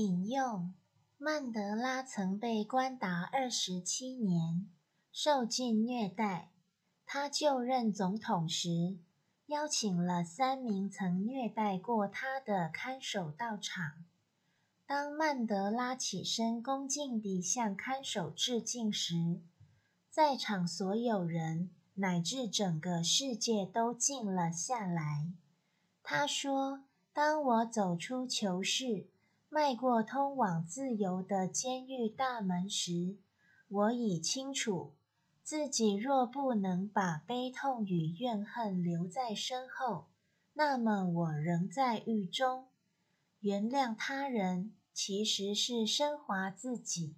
引用：曼德拉曾被关达二十七年，受尽虐待。他就任总统时，邀请了三名曾虐待过他的看守到场。当曼德拉起身恭敬地向看守致敬时，在场所有人乃至整个世界都静了下来。他说：“当我走出囚室，迈过通往自由的监狱大门时，我已清楚，自己若不能把悲痛与怨恨留在身后，那么我仍在狱中。原谅他人，其实是升华自己。”